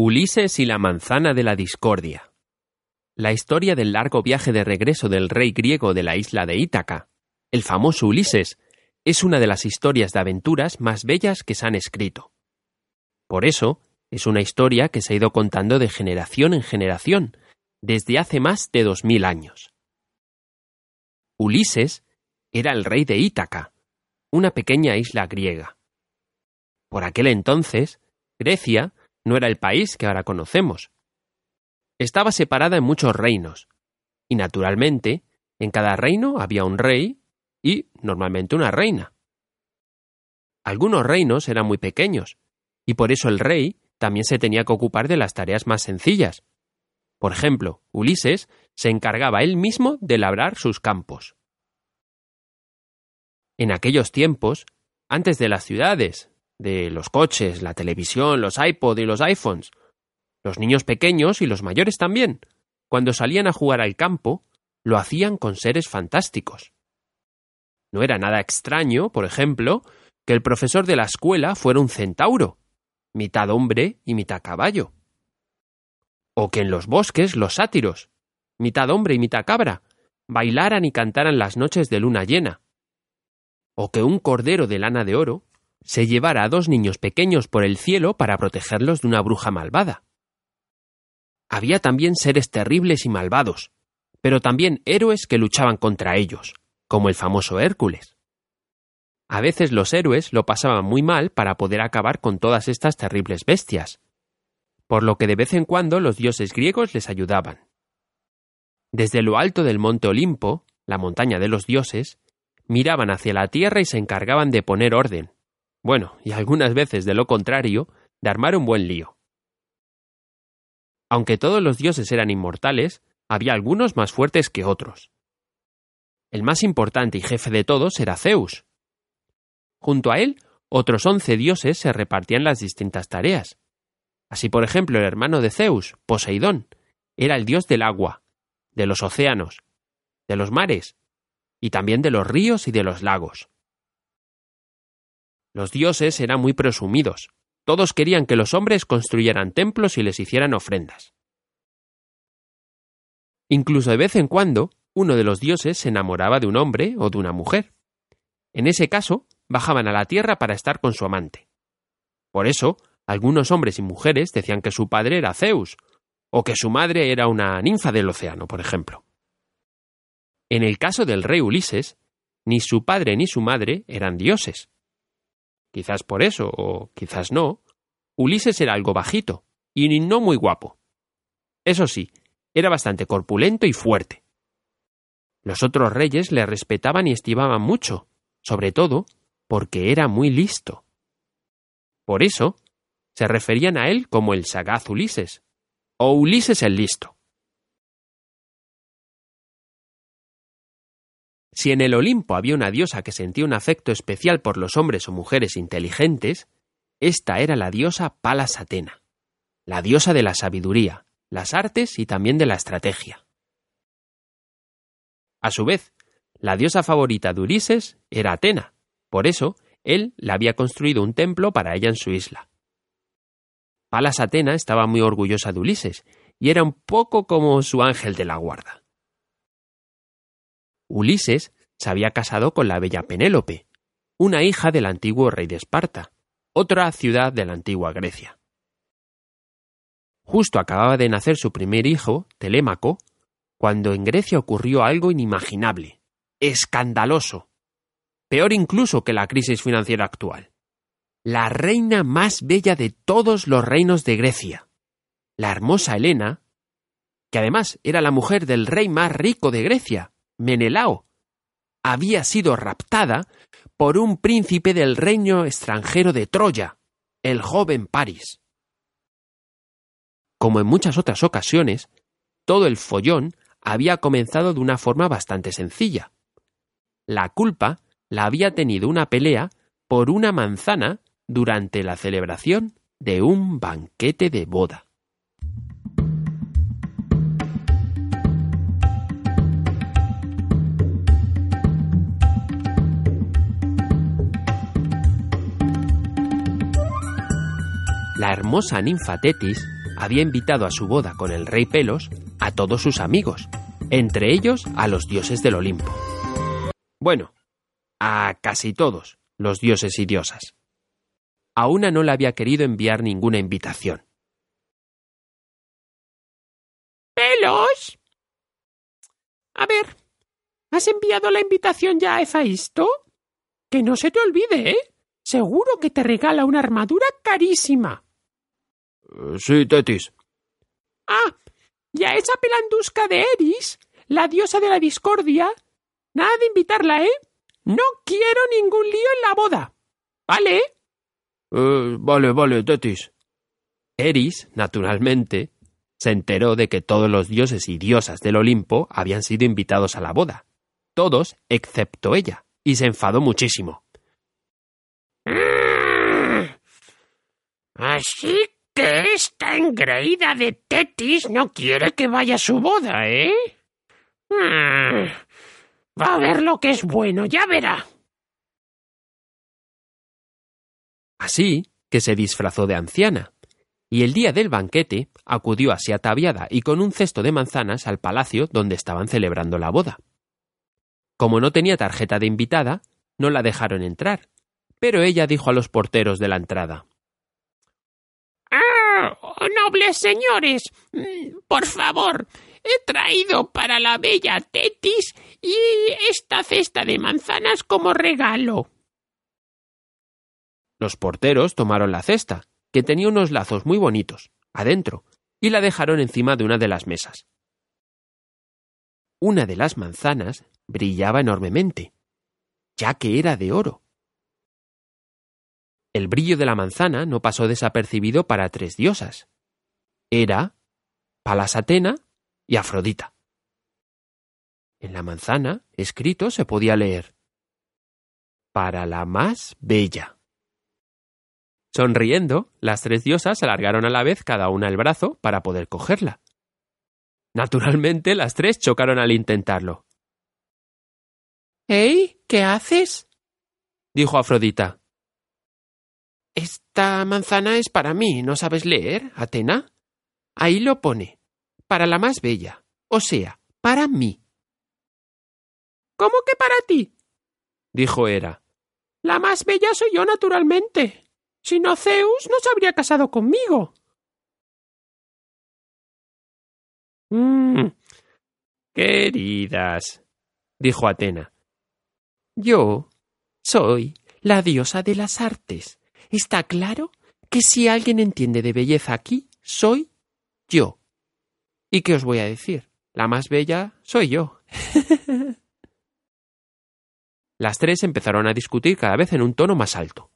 Ulises y la manzana de la discordia. La historia del largo viaje de regreso del rey griego de la isla de Ítaca, el famoso Ulises, es una de las historias de aventuras más bellas que se han escrito. Por eso, es una historia que se ha ido contando de generación en generación, desde hace más de dos mil años. Ulises era el rey de Ítaca, una pequeña isla griega. Por aquel entonces, Grecia no era el país que ahora conocemos. Estaba separada en muchos reinos, y naturalmente, en cada reino había un rey y, normalmente, una reina. Algunos reinos eran muy pequeños, y por eso el rey también se tenía que ocupar de las tareas más sencillas. Por ejemplo, Ulises se encargaba él mismo de labrar sus campos. En aquellos tiempos, antes de las ciudades, de los coches, la televisión, los iPod y los iPhones. Los niños pequeños y los mayores también, cuando salían a jugar al campo, lo hacían con seres fantásticos. No era nada extraño, por ejemplo, que el profesor de la escuela fuera un centauro, mitad hombre y mitad caballo. O que en los bosques los sátiros, mitad hombre y mitad cabra, bailaran y cantaran las noches de luna llena. O que un cordero de lana de oro se llevara a dos niños pequeños por el cielo para protegerlos de una bruja malvada. Había también seres terribles y malvados, pero también héroes que luchaban contra ellos, como el famoso Hércules. A veces los héroes lo pasaban muy mal para poder acabar con todas estas terribles bestias, por lo que de vez en cuando los dioses griegos les ayudaban. Desde lo alto del monte Olimpo, la montaña de los dioses, miraban hacia la tierra y se encargaban de poner orden, bueno, y algunas veces de lo contrario, de armar un buen lío. Aunque todos los dioses eran inmortales, había algunos más fuertes que otros. El más importante y jefe de todos era Zeus. Junto a él, otros once dioses se repartían las distintas tareas. Así, por ejemplo, el hermano de Zeus, Poseidón, era el dios del agua, de los océanos, de los mares, y también de los ríos y de los lagos. Los dioses eran muy presumidos. Todos querían que los hombres construyeran templos y les hicieran ofrendas. Incluso de vez en cuando, uno de los dioses se enamoraba de un hombre o de una mujer. En ese caso, bajaban a la tierra para estar con su amante. Por eso, algunos hombres y mujeres decían que su padre era Zeus, o que su madre era una ninfa del océano, por ejemplo. En el caso del rey Ulises, ni su padre ni su madre eran dioses quizás por eso, o quizás no, Ulises era algo bajito, y no muy guapo. Eso sí, era bastante corpulento y fuerte. Los otros reyes le respetaban y estimaban mucho, sobre todo porque era muy listo. Por eso, se referían a él como el sagaz Ulises, o Ulises el listo. Si en el Olimpo había una diosa que sentía un afecto especial por los hombres o mujeres inteligentes, esta era la diosa Palas Atena, la diosa de la sabiduría, las artes y también de la estrategia. A su vez, la diosa favorita de Ulises era Atena, por eso él le había construido un templo para ella en su isla. Palas Atena estaba muy orgullosa de Ulises y era un poco como su ángel de la guarda. Ulises se había casado con la bella Penélope, una hija del antiguo rey de Esparta, otra ciudad de la antigua Grecia. Justo acababa de nacer su primer hijo, Telémaco, cuando en Grecia ocurrió algo inimaginable, escandaloso, peor incluso que la crisis financiera actual. La reina más bella de todos los reinos de Grecia, la hermosa Helena, que además era la mujer del rey más rico de Grecia, Menelao, había sido raptada por un príncipe del reino extranjero de Troya, el joven Paris. como en muchas otras ocasiones, todo el follón había comenzado de una forma bastante sencilla. La culpa la había tenido una pelea por una manzana durante la celebración de un banquete de boda. La hermosa ninfa Tetis había invitado a su boda con el rey Pelos a todos sus amigos, entre ellos a los dioses del Olimpo. Bueno, a casi todos los dioses y diosas. A una no le había querido enviar ninguna invitación. ¿Pelos? A ver, ¿has enviado la invitación ya a Efaisto? Que no se te olvide, ¿eh? Seguro que te regala una armadura carísima. Sí, Tetis. Ah, y a esa pelandusca de Eris, la diosa de la discordia, nada de invitarla, ¿eh? No quiero ningún lío en la boda. ¿Vale? Eh, vale, vale, Tetis. Eris, naturalmente, se enteró de que todos los dioses y diosas del Olimpo habían sido invitados a la boda. Todos excepto ella, y se enfadó muchísimo. Así que esta engreída de Tetis no quiere que vaya a su boda, ¿eh? Hmm. Va a ver lo que es bueno, ya verá. Así que se disfrazó de anciana, y el día del banquete acudió así ataviada y con un cesto de manzanas al palacio donde estaban celebrando la boda. Como no tenía tarjeta de invitada, no la dejaron entrar, pero ella dijo a los porteros de la entrada nobles señores, mm, por favor, he traído para la bella Tetis y esta cesta de manzanas como regalo. Los porteros tomaron la cesta, que tenía unos lazos muy bonitos, adentro, y la dejaron encima de una de las mesas. Una de las manzanas brillaba enormemente, ya que era de oro. El brillo de la manzana no pasó desapercibido para tres diosas, era Palas Atena y Afrodita. En la manzana, escrito, se podía leer Para la más bella. Sonriendo, las tres diosas alargaron a la vez cada una el brazo para poder cogerla. Naturalmente, las tres chocaron al intentarlo. ¿Ey? ¿Qué haces? dijo Afrodita. Esta manzana es para mí, ¿no sabes leer, Atena? Ahí lo pone. Para la más bella. O sea, para mí. ¿Cómo que para ti? dijo Hera. La más bella soy yo, naturalmente. Si no, Zeus no se habría casado conmigo. Mmm. Queridas, dijo Atena. Yo soy la diosa de las artes. ¿Está claro que si alguien entiende de belleza aquí, soy yo. ¿Y qué os voy a decir? La más bella soy yo. Las tres empezaron a discutir cada vez en un tono más alto.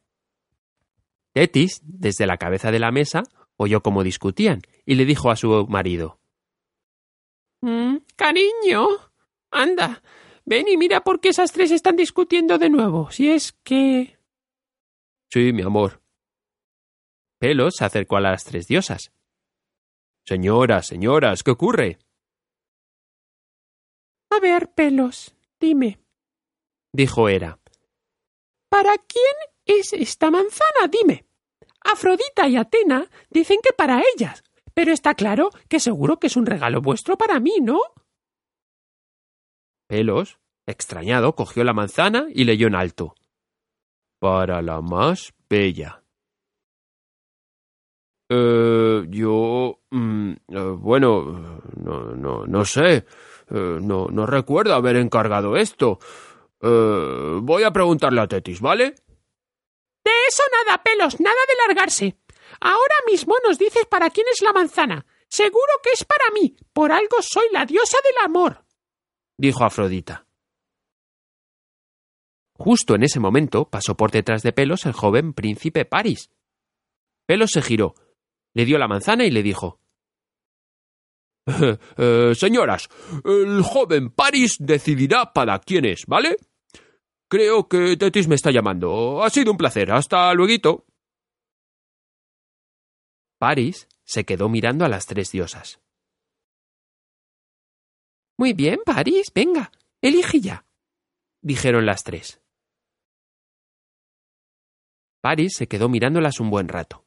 Tetis, desde la cabeza de la mesa, oyó cómo discutían y le dijo a su marido mm, Cariño. Anda. Ven y mira por qué esas tres están discutiendo de nuevo. Si es que. Sí, mi amor. Pelos se acercó a las tres diosas Señoras, señoras, ¿qué ocurre? A ver, pelos, dime. dijo Hera. ¿Para quién es esta manzana? Dime. Afrodita y Atena dicen que para ellas, pero está claro que seguro que es un regalo vuestro para mí, ¿no? Pelos, extrañado, cogió la manzana y leyó en alto. Para la más bella. Eh, yo. Mm, eh, bueno, no, no, no sé. Eh, no, no recuerdo haber encargado esto. Eh, voy a preguntarle a Tetis, ¿vale? De eso nada, pelos, nada de largarse. Ahora mismo nos dices para quién es la manzana. Seguro que es para mí. Por algo soy la diosa del amor. dijo Afrodita. Justo en ese momento pasó por detrás de Pelos el joven príncipe Paris. Pelos se giró, le dio la manzana y le dijo Eh, señoras, el joven Paris decidirá para quién es, ¿vale? Creo que Tetis me está llamando. Ha sido un placer. Hasta luego. Paris se quedó mirando a las tres diosas. Muy bien, Paris, venga, elige ya, dijeron las tres. Paris se quedó mirándolas un buen rato.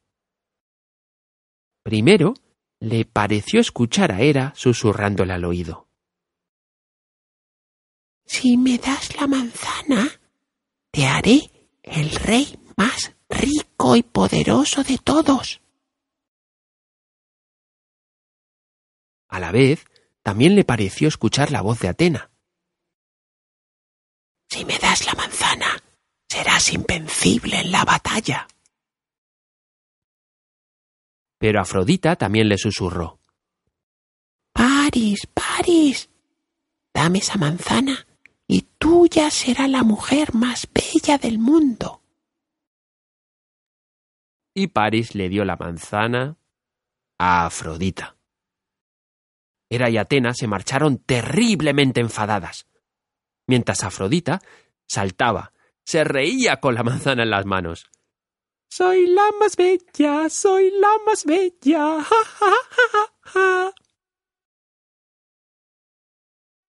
Primero le pareció escuchar a Hera susurrándole al oído. Si me das la manzana, te haré el rey más rico y poderoso de todos. A la vez, también le pareció escuchar la voz de Atena. Si me das la manzana, serás invencible en la batalla. Pero Afrodita también le susurró. Paris, Paris, dame esa manzana y tuya será la mujer más bella del mundo. Y Paris le dio la manzana a Afrodita. Hera y Atena se marcharon terriblemente enfadadas, mientras Afrodita saltaba, se reía con la manzana en las manos. Soy la más bella, soy la más bella. Ja, ja, ja, ja.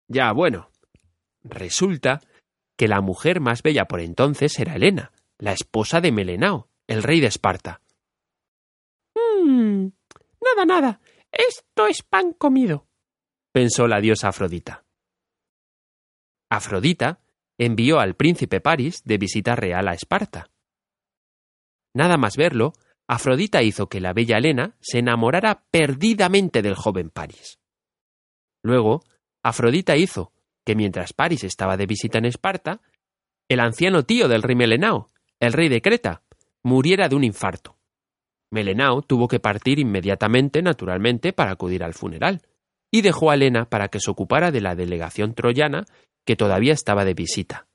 Ya, bueno. Resulta que la mujer más bella por entonces era Helena, la esposa de Melenao, el rey de Esparta. Mmm. Nada, nada. Esto es pan comido, pensó la diosa Afrodita. Afrodita envió al príncipe Paris de visita real a Esparta. Nada más verlo, Afrodita hizo que la bella Helena se enamorara perdidamente del joven Paris. Luego, Afrodita hizo que mientras Paris estaba de visita en Esparta, el anciano tío del rey Melenao, el rey de Creta, muriera de un infarto. Melenao tuvo que partir inmediatamente, naturalmente, para acudir al funeral, y dejó a Helena para que se ocupara de la delegación troyana que todavía estaba de visita.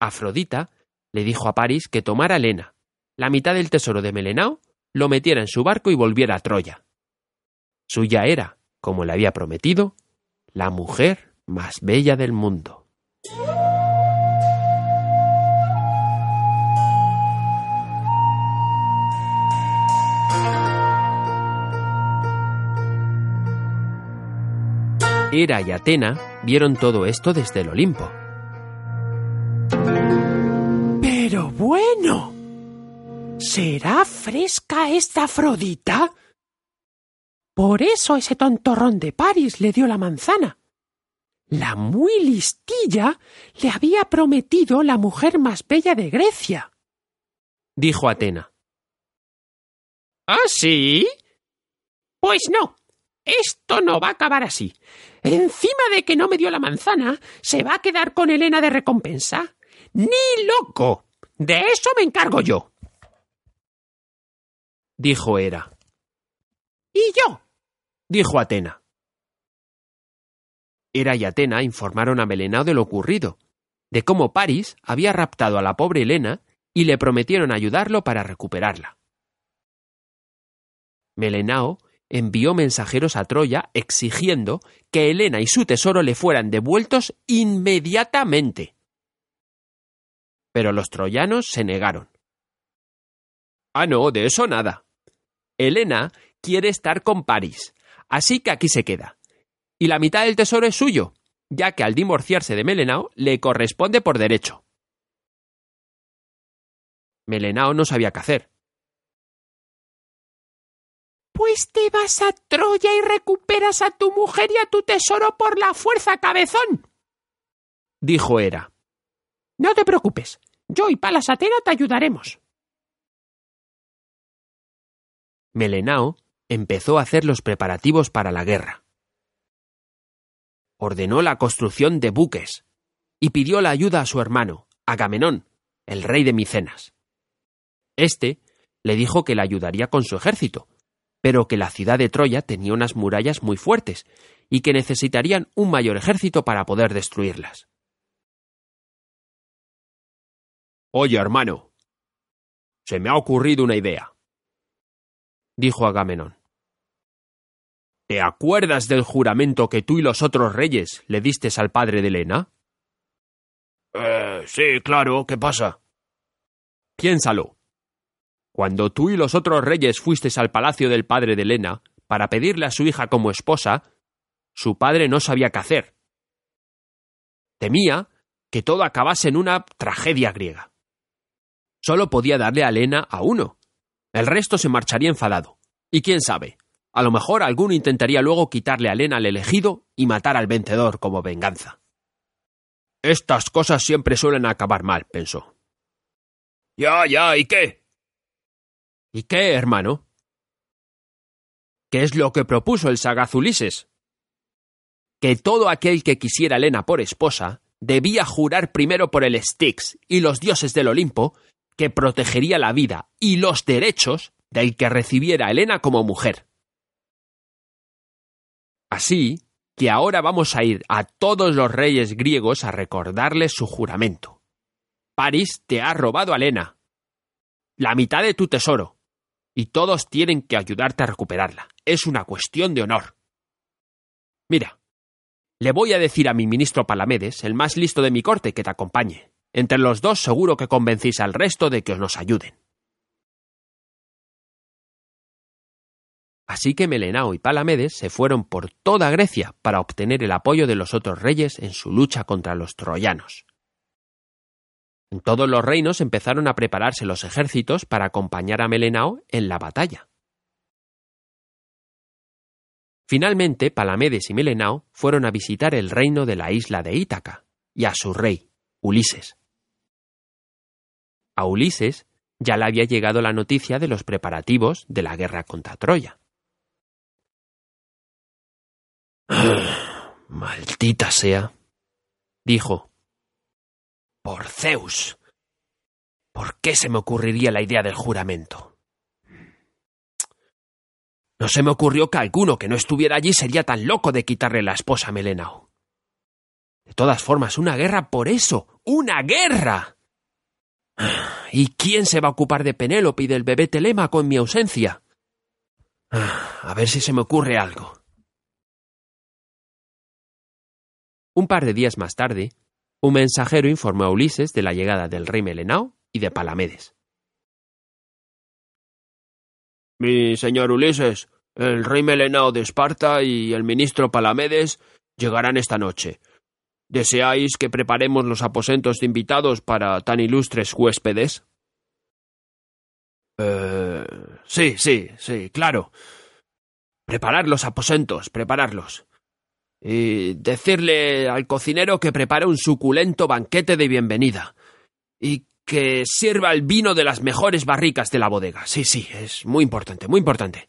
Afrodita le dijo a París que tomara Lena, la mitad del tesoro de Melenao, lo metiera en su barco y volviera a Troya. Suya era, como le había prometido, la mujer más bella del mundo. Hera y Atena vieron todo esto desde el Olimpo. Bueno. ¿Será fresca esta Afrodita? Por eso ese tontorrón de París le dio la manzana. La muy listilla le había prometido la mujer más bella de Grecia. Dijo Atena. ¿Ah, sí? Pues no. Esto no va a acabar así. Encima de que no me dio la manzana, se va a quedar con Helena de recompensa. ¡Ni loco! De eso me encargo yo. Dijo Hera. ¿Y yo? Dijo Atena. Hera y Atena informaron a Melenao de lo ocurrido, de cómo Paris había raptado a la pobre Helena y le prometieron ayudarlo para recuperarla. Melenao envió mensajeros a Troya exigiendo que Helena y su tesoro le fueran devueltos inmediatamente pero los troyanos se negaron. Ah, no, de eso nada. Helena quiere estar con París, así que aquí se queda. Y la mitad del tesoro es suyo, ya que al divorciarse de Melenao le corresponde por derecho. Melenao no sabía qué hacer. Pues te vas a Troya y recuperas a tu mujer y a tu tesoro por la fuerza, cabezón. dijo Hera. No te preocupes. Yo y Palas Atena te ayudaremos. Melenao empezó a hacer los preparativos para la guerra. Ordenó la construcción de buques y pidió la ayuda a su hermano, Agamenón, el rey de Micenas. Este le dijo que le ayudaría con su ejército, pero que la ciudad de Troya tenía unas murallas muy fuertes y que necesitarían un mayor ejército para poder destruirlas. Oye, hermano. Se me ha ocurrido una idea. Dijo Agamenón. ¿Te acuerdas del juramento que tú y los otros reyes le distes al padre de Elena? Eh, sí, claro, ¿qué pasa? Piénsalo. Cuando tú y los otros reyes fuisteis al palacio del padre de Elena para pedirle a su hija como esposa, su padre no sabía qué hacer. Temía que todo acabase en una tragedia griega. Solo podía darle a Elena a uno. El resto se marcharía enfadado. Y quién sabe, a lo mejor alguno intentaría luego quitarle a Elena al elegido y matar al vencedor como venganza. Estas cosas siempre suelen acabar mal, pensó. Ya, ya, ¿y qué? ¿Y qué, hermano? ¿Qué es lo que propuso el sagaz Ulises? Que todo aquel que quisiera a Elena por esposa debía jurar primero por el Styx y los dioses del Olimpo que protegería la vida y los derechos del que recibiera a Elena como mujer. Así que ahora vamos a ir a todos los reyes griegos a recordarles su juramento. París te ha robado a Elena, la mitad de tu tesoro, y todos tienen que ayudarte a recuperarla. Es una cuestión de honor. Mira, le voy a decir a mi ministro Palamedes, el más listo de mi corte, que te acompañe. Entre los dos seguro que convencéis al resto de que os nos ayuden. Así que Melenao y Palamedes se fueron por toda Grecia para obtener el apoyo de los otros reyes en su lucha contra los troyanos. En todos los reinos empezaron a prepararse los ejércitos para acompañar a Melenao en la batalla. Finalmente, Palamedes y Melenao fueron a visitar el reino de la isla de Ítaca y a su rey, Ulises. A Ulises ya le había llegado la noticia de los preparativos de la guerra contra Troya. Maldita sea, dijo. Por Zeus. ¿Por qué se me ocurriría la idea del juramento? No se me ocurrió que alguno que no estuviera allí sería tan loco de quitarle la esposa a Melenao. De todas formas, una guerra por eso. ¡Una guerra! ¿Y quién se va a ocupar de Penélope y del bebé Telémaco en mi ausencia? A ver si se me ocurre algo. Un par de días más tarde, un mensajero informó a Ulises de la llegada del rey Melenao y de Palamedes. Mi señor Ulises, el rey Melenao de Esparta y el ministro Palamedes llegarán esta noche. ¿Deseáis que preparemos los aposentos de invitados para tan ilustres huéspedes? Eh, sí, sí, sí, claro. Preparar los aposentos, prepararlos. Y decirle al cocinero que prepare un suculento banquete de bienvenida. Y que sirva el vino de las mejores barricas de la bodega. Sí, sí, es muy importante, muy importante.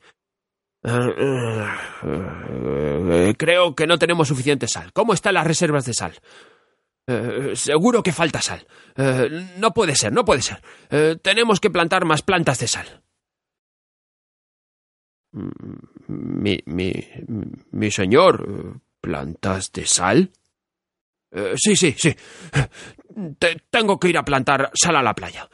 Eh, eh, creo que no tenemos suficiente sal. ¿Cómo están las reservas de sal? Eh, seguro que falta sal. no puede ser, no puede ser. tenemos que plantar más plantas de sal. Mi, mi, mi señor, ¿plantas de sal? sí, sí, sí tengo que ir a plantar sal a la playa.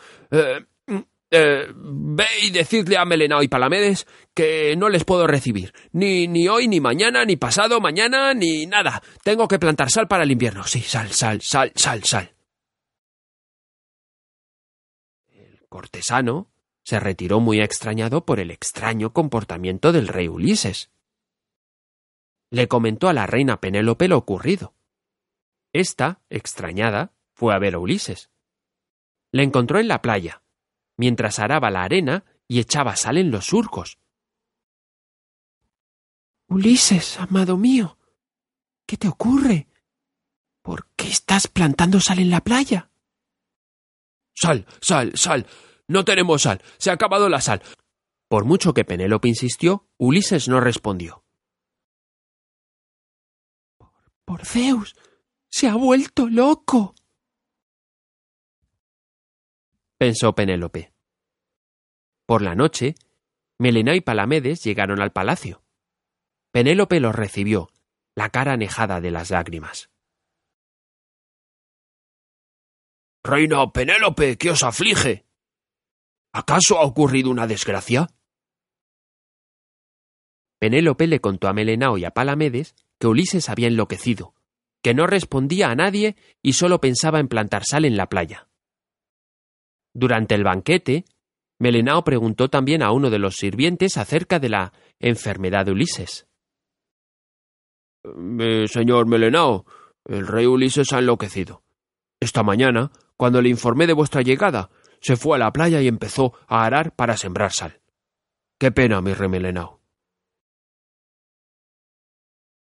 Eh, ve y decidle a Melenao y Palamedes que no les puedo recibir. Ni, ni hoy, ni mañana, ni pasado mañana, ni nada. Tengo que plantar sal para el invierno. Sí, sal, sal, sal, sal, sal. El cortesano se retiró muy extrañado por el extraño comportamiento del rey Ulises. Le comentó a la reina Penélope lo ocurrido. Esta, extrañada, fue a ver a Ulises. Le encontró en la playa, mientras araba la arena y echaba sal en los surcos. Ulises, amado mío, ¿qué te ocurre? ¿Por qué estás plantando sal en la playa? Sal, sal, sal. No tenemos sal. Se ha acabado la sal. Por mucho que Penélope insistió, Ulises no respondió. Por Zeus. Se ha vuelto loco pensó Penélope. Por la noche, Melena y Palamedes llegaron al palacio. Penélope los recibió, la cara anejada de las lágrimas. Reina Penélope, ¿qué os aflige? ¿Acaso ha ocurrido una desgracia? Penélope le contó a Melenao y a Palamedes que Ulises había enloquecido, que no respondía a nadie y solo pensaba en plantar sal en la playa. Durante el banquete, Melenao preguntó también a uno de los sirvientes acerca de la enfermedad de Ulises. Eh, señor Melenao, el rey Ulises ha enloquecido. Esta mañana, cuando le informé de vuestra llegada, se fue a la playa y empezó a arar para sembrar sal. Qué pena, mi rey Melenao.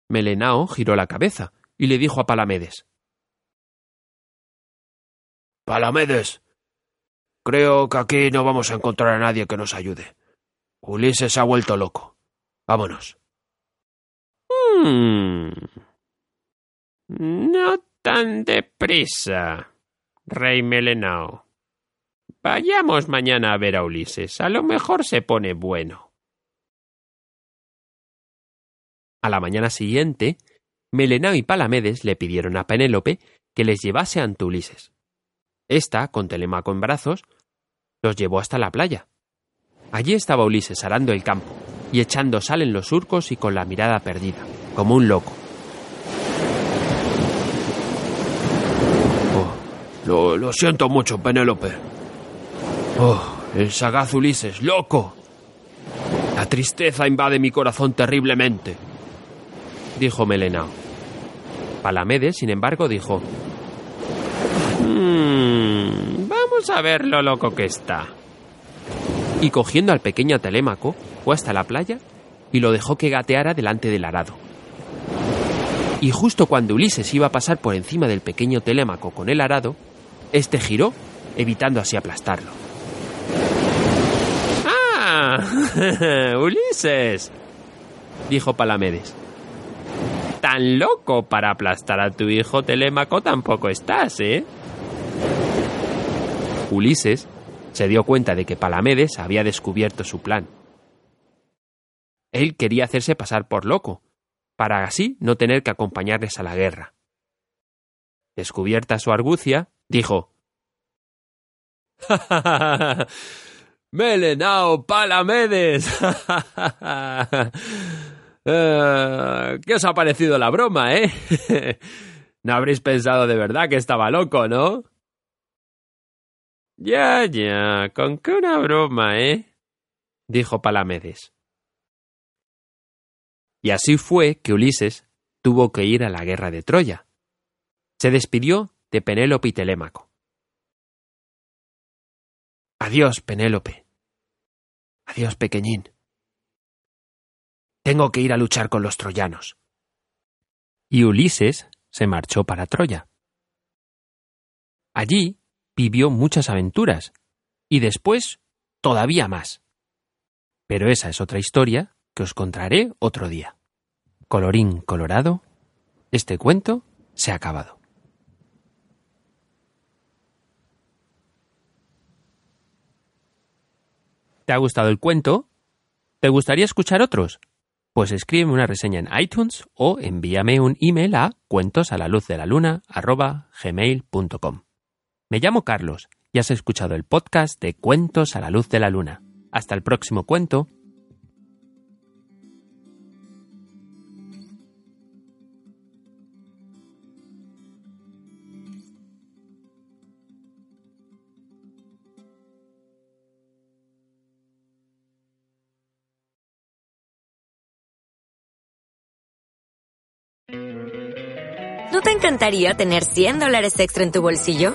Melenao giró la cabeza y le dijo a Palamedes. Palamedes, creo que aquí no vamos a encontrar a nadie que nos ayude. Ulises se ha vuelto loco. Vámonos. Hmm. No tan deprisa, rey Melenao. Vayamos mañana a ver a Ulises. A lo mejor se pone bueno. A la mañana siguiente, Melenao y Palamedes le pidieron a Penélope que les llevase ante Ulises. Esta, con Telemaco en brazos, los llevó hasta la playa. Allí estaba Ulises arando el campo y echando sal en los surcos y con la mirada perdida, como un loco. Oh, lo, siento mucho, Penélope. Oh, el sagaz Ulises, loco. La tristeza invade mi corazón terriblemente, dijo Melenao. Palamedes, sin embargo, dijo: mmm, Vamos a ver lo loco que está. Y cogiendo al pequeño Telémaco, fue hasta la playa y lo dejó que gateara delante del arado. Y justo cuando Ulises iba a pasar por encima del pequeño Telémaco con el arado, este giró, evitando así aplastarlo. ¡Ah! ¡Ulises! dijo Palamedes. Tan loco para aplastar a tu hijo Telémaco tampoco estás, ¿eh? Ulises se dio cuenta de que Palamedes había descubierto su plan. Él quería hacerse pasar por loco, para así no tener que acompañarles a la guerra. Descubierta su argucia, dijo Melenao Palamedes. Eh, ¿Qué os ha parecido la broma, eh? no habréis pensado de verdad que estaba loco, ¿no? Ya, ya, con qué una broma, ¿eh? dijo Palamedes. Y así fue que Ulises tuvo que ir a la guerra de Troya. Se despidió de Penélope y Telémaco. Adiós, Penélope. Adiós, pequeñín. Tengo que ir a luchar con los troyanos. Y Ulises se marchó para Troya. Allí vivió muchas aventuras, y después todavía más. Pero esa es otra historia que os contaré otro día. Colorín colorado, este cuento se ha acabado. ¿Te ha gustado el cuento? ¿Te gustaría escuchar otros? Pues escríbeme una reseña en iTunes o envíame un email a cuentos Me llamo Carlos y has escuchado el podcast de Cuentos a la luz de la luna. Hasta el próximo cuento ¿No te encantaría tener 100 dólares extra en tu bolsillo?